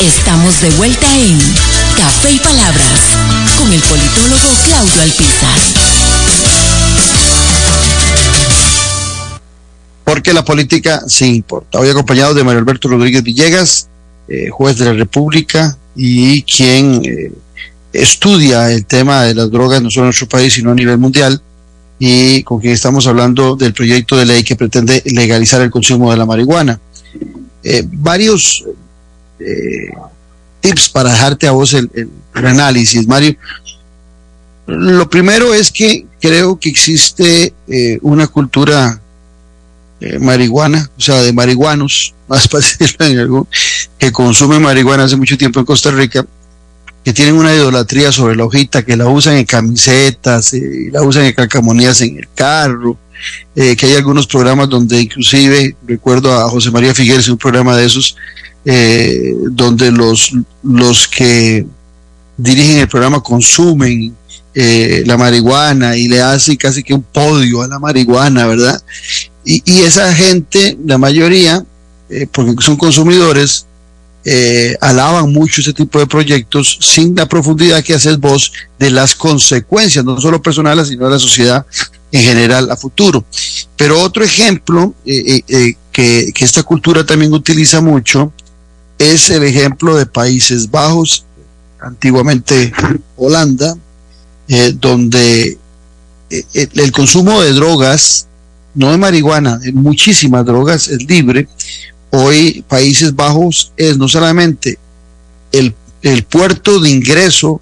Estamos de vuelta en Café y Palabras con el politólogo Claudio Alpizar. Porque la política sí importa. Hoy acompañado de Mario Alberto Rodríguez Villegas, eh, juez de la República y quien eh, estudia el tema de las drogas no solo en nuestro país, sino a nivel mundial, y con quien estamos hablando del proyecto de ley que pretende legalizar el consumo de la marihuana. Eh, varios eh, tips para dejarte a vos el, análisis, Mario. Lo primero es que creo que existe eh, una cultura eh, marihuana, o sea, de marihuanos, más para algún, que consumen marihuana hace mucho tiempo en Costa Rica, que tienen una idolatría sobre la hojita, que la usan en camisetas, eh, la usan en calcamonías en el carro, eh, que hay algunos programas donde inclusive, recuerdo a José María Figueres un programa de esos, eh, donde los, los que dirigen el programa consumen eh, la marihuana y le hacen casi que un podio a la marihuana, ¿verdad? Y, y esa gente, la mayoría, porque son consumidores, eh, alaban mucho ese tipo de proyectos sin la profundidad que haces vos de las consecuencias, no solo personales, sino de la sociedad en general a futuro. Pero otro ejemplo eh, eh, que, esta cultura también utiliza mucho es el ejemplo de Países Bajos, antiguamente Holanda, donde el, el consumo de drogas, no de marihuana, de muchísimas drogas, es libre, hoy Países Bajos es no solamente el, el, puerto de ingreso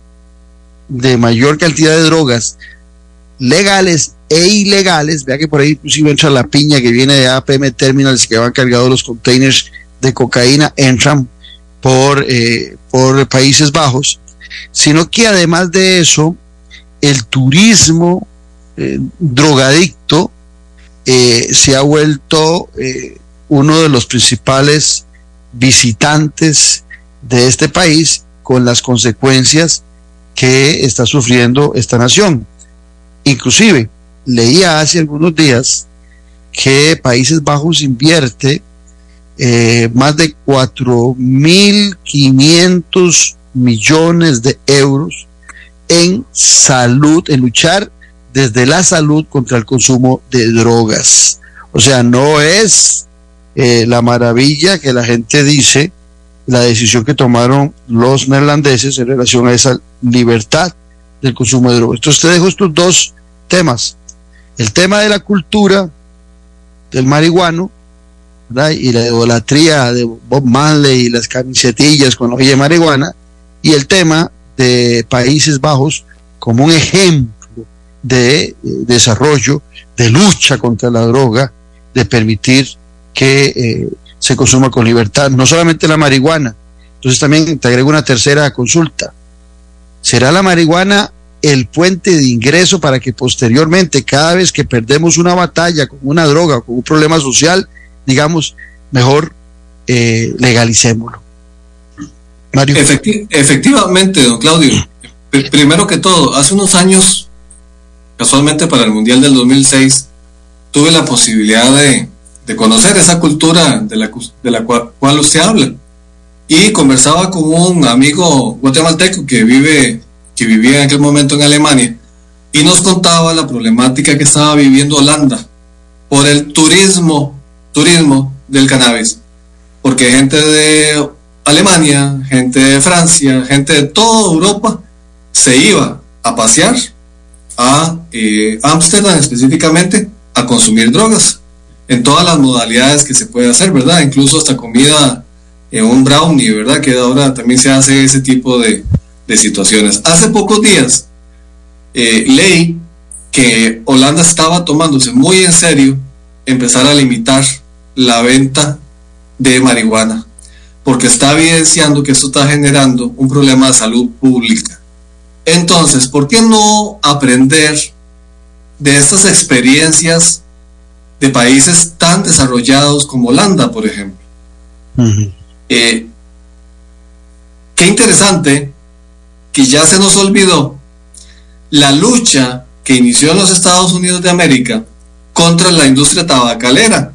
de mayor cantidad de drogas legales e ilegales, vea que por ahí inclusive entra la piña que viene de APM Terminals que van cargados los containers de cocaína, entran por, eh, por Países Bajos, sino que además de eso, el turismo eh, drogadicto eh, se ha vuelto uno de los principales visitantes de este país con las consecuencias que está sufriendo esta nación. Inclusive, leía hace algunos días que Países Bajos invierte eh, más de 4.500 millones de euros en salud, en luchar desde la salud contra el consumo de drogas. O sea, no es eh, la maravilla que la gente dice, la decisión que tomaron los neerlandeses en relación a esa libertad del consumo de drogas. Entonces te dejo estos dos temas. El tema de la cultura del marihuano y la idolatría de Bob Marley y las camisetillas con la de marihuana y el tema de Países Bajos como un ejemplo de eh, desarrollo, de lucha contra la droga, de permitir que eh, se consuma con libertad, no solamente la marihuana. Entonces también te agrego una tercera consulta. ¿Será la marihuana el puente de ingreso para que posteriormente, cada vez que perdemos una batalla con una droga o con un problema social, digamos, mejor eh, legalicémoslo? Mario. Efecti efectivamente, don Claudio. Primero que todo, hace unos años, casualmente para el Mundial del 2006, tuve la posibilidad de, de conocer esa cultura de la, de la cual, cual, usted habla. Y conversaba con un amigo guatemalteco que vive, que vivía en aquel momento en Alemania, y nos contaba la problemática que estaba viviendo Holanda por el turismo, turismo del cannabis. Porque gente de Alemania, gente de Francia, gente de toda Europa se iba a pasear a eh, Ámsterdam específicamente a consumir drogas en todas las modalidades que se puede hacer, ¿verdad? Incluso hasta comida en un brownie, ¿verdad? Que ahora también se hace ese tipo de, de situaciones. Hace pocos días eh, leí que Holanda estaba tomándose muy en serio empezar a limitar la venta de marihuana, porque está evidenciando que esto está generando un problema de salud pública. Entonces, ¿por qué no aprender de estas experiencias de países tan desarrollados como Holanda, por ejemplo. eh, qué interesante que ya se nos olvidó la lucha que inició en los Estados Unidos de América contra la industria tabacalera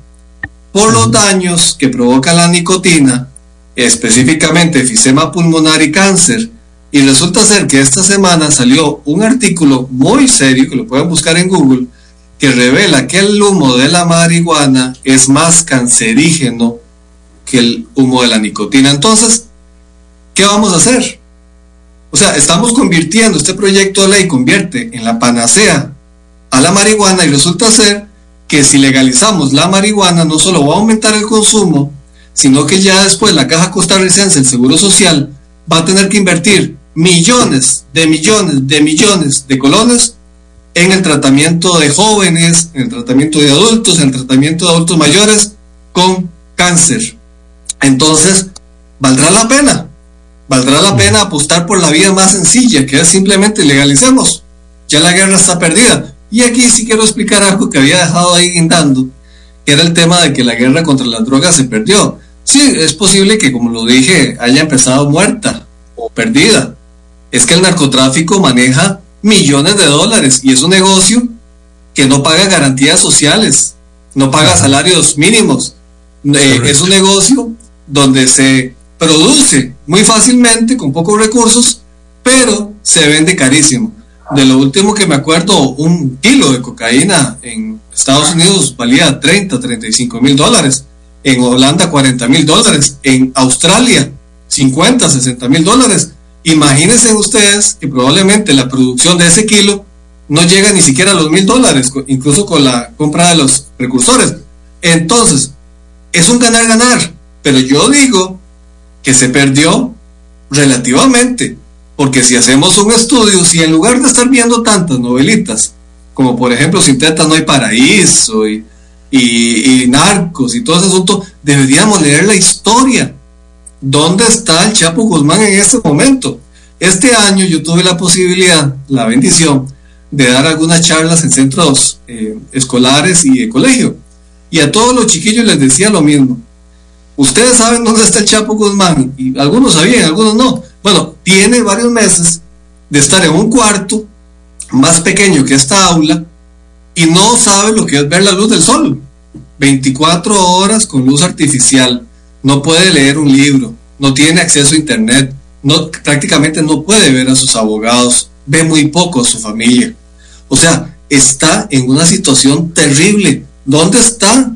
por los daños que provoca la nicotina, específicamente efisema pulmonar y cáncer. Y resulta ser que esta semana salió un artículo muy serio, que lo pueden buscar en Google, que revela que el humo de la marihuana es más cancerígeno que el humo de la nicotina. Entonces, ¿qué vamos a hacer? O sea, estamos convirtiendo, este proyecto de ley convierte en la panacea a la marihuana y resulta ser que si legalizamos la marihuana no solo va a aumentar el consumo, sino que ya después la caja costarricense, el Seguro Social, va a tener que invertir millones de millones de millones de colones en el tratamiento de jóvenes, en el tratamiento de adultos, en el tratamiento de adultos mayores con cáncer. Entonces, valdrá la pena, valdrá la pena apostar por la vía más sencilla, que es simplemente legalicemos. Ya la guerra está perdida. Y aquí sí quiero explicar algo que había dejado ahí guindando, que era el tema de que la guerra contra las drogas se perdió. Sí, es posible que, como lo dije, haya empezado muerta o perdida. Es que el narcotráfico maneja millones de dólares y es un negocio que no paga garantías sociales, no paga salarios mínimos. Eh, es un negocio donde se produce muy fácilmente, con pocos recursos, pero se vende carísimo. De lo último que me acuerdo, un kilo de cocaína en Estados Unidos valía 30, 35 mil dólares. En Holanda 40 mil dólares. En Australia 50, 60 mil dólares. Imagínense ustedes que probablemente la producción de ese kilo no llega ni siquiera a los mil dólares, incluso con la compra de los precursores. Entonces, es un ganar-ganar. Pero yo digo que se perdió relativamente. Porque si hacemos un estudio, si en lugar de estar viendo tantas novelitas, como por ejemplo Sin Teta no hay paraíso y, y, narcos y todo ese asunto, deberíamos leer la historia. ¿Dónde está el Chapo Guzmán en este momento? Este año yo tuve la posibilidad, la bendición, de dar algunas charlas en centros eh, escolares y de colegio. Y a todos los chiquillos les decía lo mismo. Ustedes saben dónde está el Chapo Guzmán, y algunos sabían, algunos no. Bueno, tiene varios meses de estar en un cuarto más pequeño que esta aula y no sabe lo que es ver la luz del sol. 24 horas con luz artificial. No puede leer un libro, no tiene acceso a internet, no, prácticamente no puede ver a sus abogados, ve muy poco a su familia. O sea, está en una situación terrible. ¿Dónde está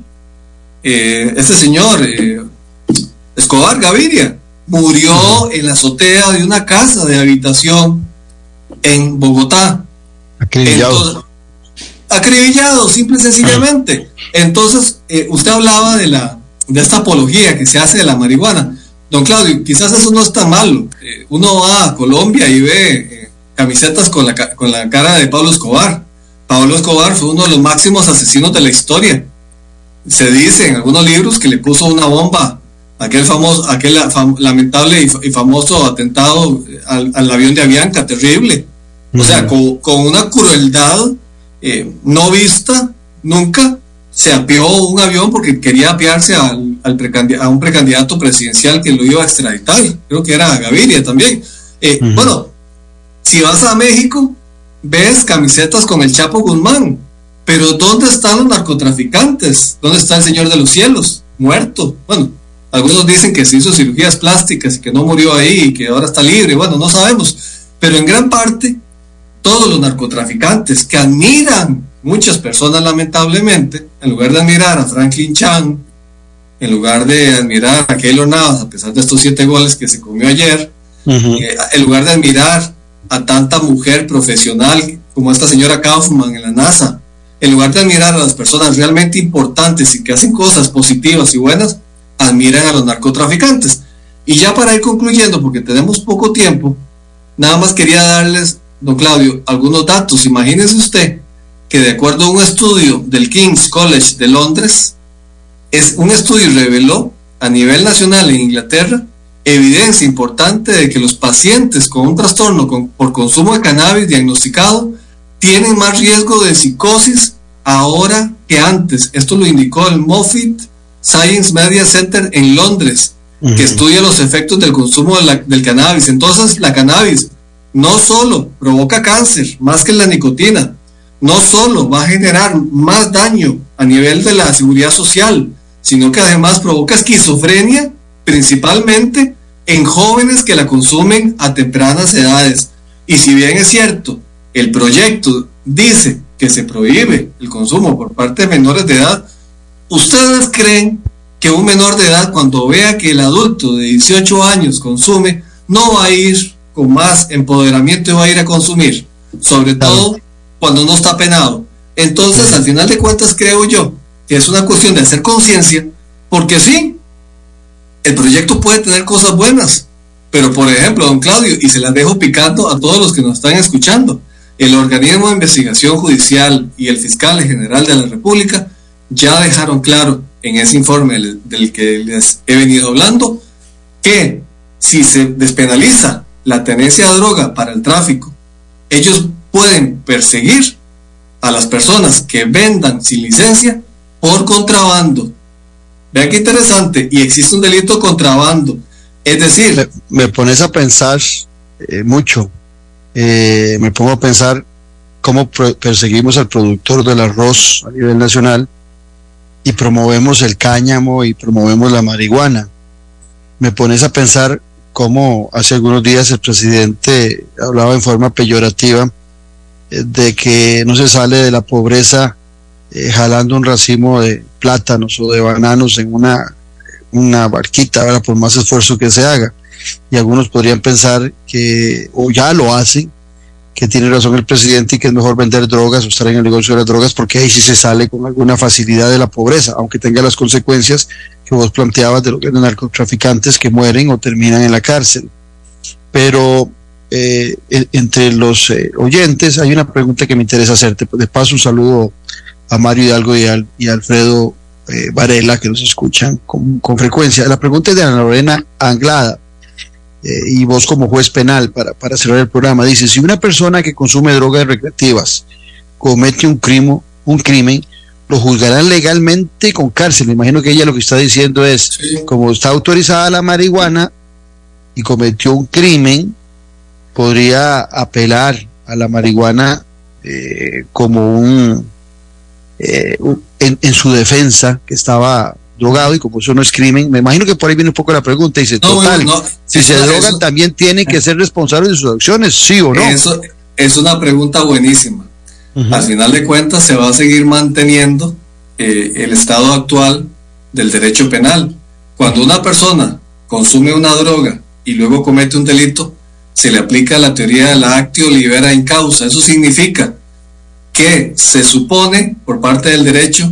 eh, este señor eh, Escobar Gaviria? Murió en la azotea de una casa de habitación en Bogotá. Acribillado. acribillado, simple y sencillamente. Entonces, eh, usted hablaba de la de esta apología que se hace de la marihuana. Don Claudio, quizás eso no está malo. Eh, uno va a Colombia y ve eh, camisetas con la, con la cara de Pablo Escobar. Pablo Escobar fue uno de los máximos asesinos de la historia. Se dice en algunos libros que le puso una bomba aquel famoso, aquel lamentable y, famoso atentado al, al, avión de Avianca, terrible. O sea, con, una crueldad eh, no vista nunca, se apió un avión porque quería apiarse al, a un precandidato presidencial que lo iba a extraditar. Creo que era Gaviria también. Eh, bueno, si vas a México, ves camisetas con el Chapo Guzmán, pero ¿dónde están los narcotraficantes? ¿Dónde está el Señor de los Cielos? Muerto. Bueno, algunos dicen que se hizo cirugías plásticas y que no murió ahí y que ahora está libre. Bueno, no sabemos. Pero en gran parte todos los narcotraficantes que admiran muchas personas lamentablemente, en lugar de admirar a Franklin Chan, en lugar de admirar a Keylor Navas, a pesar de estos siete goles que se comió ayer, eh, en lugar de admirar a tanta mujer profesional como esta señora Kaufman en la NASA, en lugar de admirar a las personas realmente importantes y que hacen cosas positivas y buenas, admiran a los narcotraficantes. Y ya para ir concluyendo, porque tenemos poco tiempo, nada más quería darles don Claudio, algunos datos. Imagínese usted que de acuerdo a un estudio del King's College de Londres, es un estudio reveló a nivel nacional en Inglaterra evidencia importante de que los pacientes con un trastorno por consumo de cannabis diagnosticado tienen más riesgo de psicosis ahora que antes. Esto lo indicó el Moffitt Science Media Center en Londres, que estudia los efectos del consumo del cannabis. Entonces, la cannabis no solo provoca cáncer, más que la nicotina, no solo va a generar más daño a nivel de la seguridad social, sino que además provoca esquizofrenia, principalmente en jóvenes que la consumen a tempranas edades. Y si bien es cierto, el proyecto dice que se prohíbe el consumo por parte de menores de edad, ¿ustedes creen que un menor de edad cuando vea que el adulto de 18 años consume, no va a ir con más empoderamiento y va a ir a consumir, sobre todo cuando no está penado. Entonces, al final de cuentas, creo yo que es una cuestión de hacer conciencia, porque sí, el proyecto puede tener cosas buenas, pero por ejemplo, don Claudio, y se las dejo picando a todos los que nos están escuchando, el organismo de investigación judicial y el fiscal general de la República ya dejaron claro en ese informe del que les he venido hablando que si se despenaliza la tenencia de droga para el tráfico, ellos pueden perseguir a las personas que vendan sin licencia por contrabando. Vean qué interesante, y existe un delito de contrabando. Es decir... Me, pones a pensar eh, mucho, eh, me pongo a pensar cómo perseguimos al productor del arroz a nivel nacional y promovemos el cáñamo y promovemos la marihuana. Me pones a pensar cómo hace algunos días el presidente hablaba en forma peyorativa de que no se sale de la pobreza eh, jalando un racimo de plátanos o de bananos en una, una barquita, por más esfuerzo que se haga. Y algunos podrían pensar que, o ya lo hacen, que tiene razón el presidente y que es mejor vender drogas o estar en el negocio de las drogas porque ahí sí se sale con alguna facilidad de la pobreza, aunque tenga las consecuencias que vos planteabas de los narcotraficantes que mueren o terminan en la cárcel. Pero eh, entre los eh, oyentes hay una pregunta que me interesa hacerte. De paso, un saludo a Mario Hidalgo y, y Alfredo eh, Varela que nos escuchan con, con, frecuencia. La pregunta es de Ana Lorena Anglada. Eh, y vos como juez penal para, para cerrar el programa, dice, si una persona que consume drogas recreativas comete un crimen, un crimen, lo juzgarán legalmente con cárcel. Me imagino que ella lo que está diciendo es, como está autorizada la marihuana y cometió un crimen, podría apelar a la marihuana eh, como un, eh, en, en, su defensa, que estaba drogado y como eso no es crimen, me imagino que por ahí viene un poco la pregunta, dice, total, si se drogan también tienen que ser responsables de sus acciones, sí o no. Eso es una pregunta buenísima. Al final de cuentas se va a seguir manteniendo eh, el estado actual del derecho penal. Cuando una persona consume una droga y luego comete un delito, se le aplica la teoría de la actio libera en causa. Eso significa que se supone por parte del derecho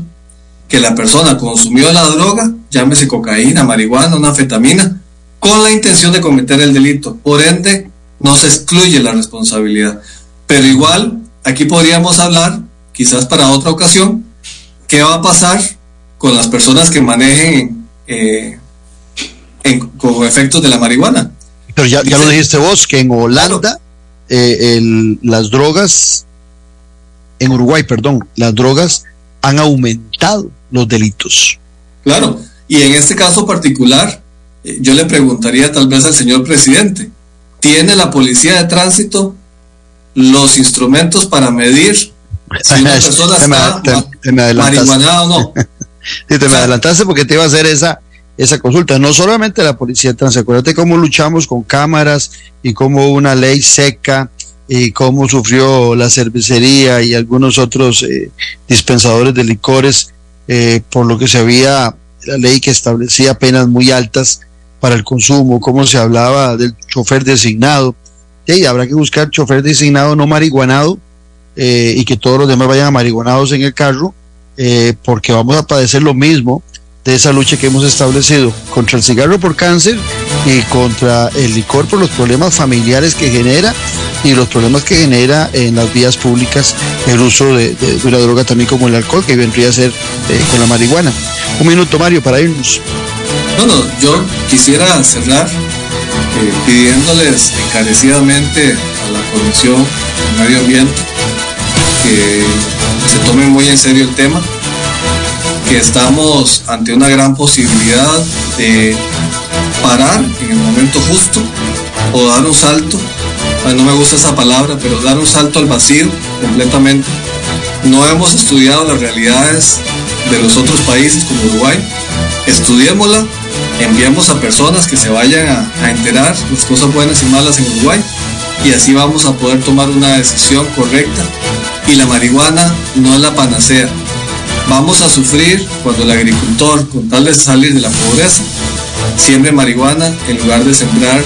que la persona consumió la droga, llámese cocaína, marihuana, una anfetamina, con la intención de cometer el delito. Por ende, no se excluye la responsabilidad. Pero igual, aquí podríamos hablar, quizás para otra ocasión, qué va a pasar con las personas que manejen eh, con efectos de la marihuana. Pero ya, lo dijiste vos, que en Holanda eh, las drogas, en Uruguay, perdón, las drogas han aumentado los delitos. Claro, y en este caso particular, eh, yo le preguntaría tal vez al señor presidente, ¿tiene la policía de tránsito los instrumentos para medir si una persona está marihuana o no? sí, te me adelantaste porque te iba a hacer esa, esa consulta. No solamente la policía tránsito, acuérdate cómo luchamos con cámaras y cómo una ley seca y cómo sufrió la cervecería y algunos otros eh, dispensadores de licores eh, por lo que se había la ley que establecía penas muy altas para el consumo, cómo se hablaba del chofer designado. Y habrá que buscar chofer designado no marihuanado eh, y que todos los demás vayan a marihuanados en el carro, porque vamos a padecer lo mismo de esa lucha que hemos establecido contra el cigarro por cáncer y contra el licor por los problemas familiares que genera y los problemas que genera en las vías públicas el uso de, una droga también como el alcohol, que vendría a ser eh, con la marihuana. Un minuto, Mario, para irnos. Bueno, yo quisiera cerrar eh, pidiéndoles encarecidamente a la Comisión de Medio Ambiente que se tome muy en serio el tema, que estamos ante una gran posibilidad de parar en el momento justo o dar un salto no me gusta esa palabra, pero dar un salto al vacío completamente. No hemos estudiado las realidades de los otros países como Uruguay. Estudiémosla, enviamos a personas que se vayan a, enterar las cosas buenas y malas en Uruguay y así vamos a poder tomar una decisión correcta. Y la marihuana no es la panacea. Vamos a sufrir cuando el agricultor, con tal de salir de la pobreza, siembre marihuana en lugar de sembrar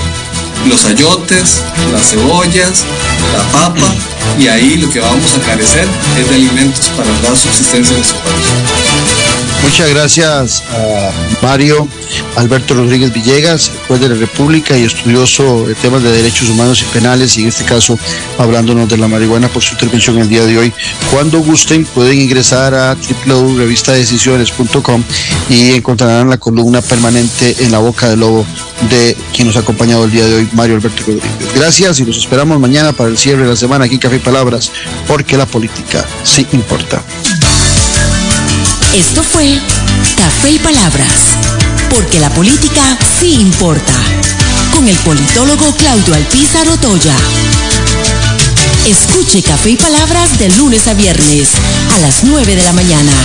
los ayotes, las cebollas, la papa, y ahí lo que vamos a carecer es de alimentos para dar subsistencia en nuestro país. Muchas gracias a Mario Alberto Rodríguez Villegas, juez de la República y estudioso de temas de derechos humanos y penales, y en este caso hablándonos de la marihuana por su intervención el día de hoy. Cuando gusten pueden ingresar a www.revistadecisiones.com y encontrarán la columna permanente en la boca del lobo de quien nos ha acompañado el día de hoy, Mario Alberto Rodríguez. Gracias y nos esperamos mañana para el cierre de la semana aquí en Café y Palabras, porque la política sí importa. Esto fue Café y Palabras, porque la política sí importa, con el politólogo Claudio Alpizar Otoya. Escuche Café y Palabras de lunes a viernes a las 9 de la mañana